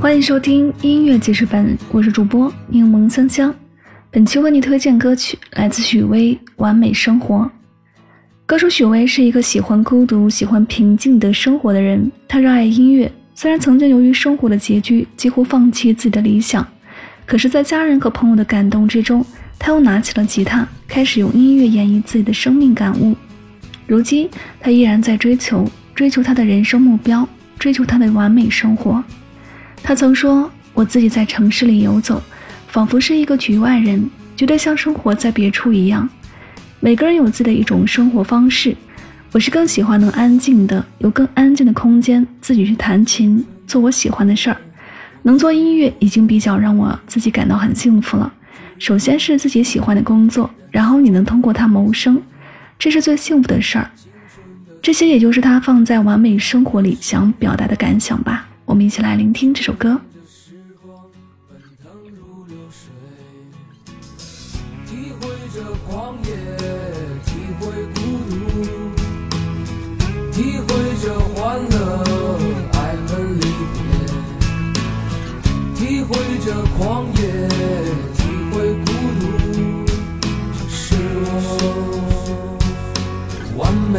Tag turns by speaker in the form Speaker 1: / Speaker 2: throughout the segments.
Speaker 1: 欢迎收听音乐记事本，我是主播柠檬香香。本期为你推荐歌曲来自许巍《完美生活》。歌手许巍是一个喜欢孤独、喜欢平静的生活的人。他热爱音乐，虽然曾经由于生活的拮据，几乎放弃自己的理想，可是，在家人和朋友的感动之中，他又拿起了吉他，开始用音乐演绎自己的生命感悟。如今，他依然在追求，追求他的人生目标，追求他的完美生活。他曾说：“我自己在城市里游走，仿佛是一个局外人，觉得像生活在别处一样。”每个人有自己的一种生活方式，我是更喜欢能安静的，有更安静的空间，自己去弹琴，做我喜欢的事儿。能做音乐已经比较让我自己感到很幸福了。首先是自己喜欢的工作，然后你能通过它谋生，这是最幸福的事儿。这些也就是他放在完美生活里想表达的感想吧。我们一起来聆听这首歌。
Speaker 2: 体会着欢乐，爱恨离别；体会着狂野，体会孤独。这是我完美，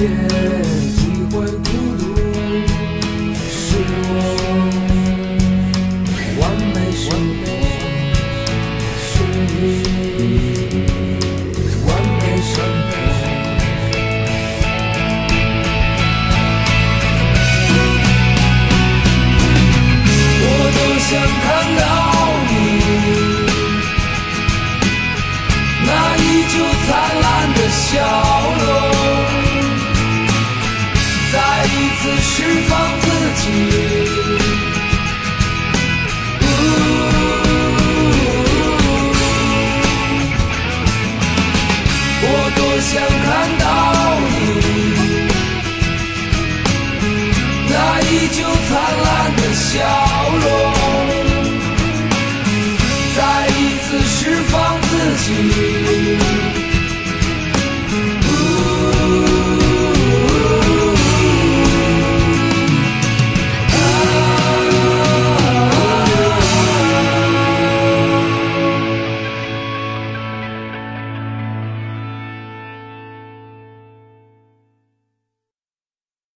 Speaker 2: yeah. 释放自己。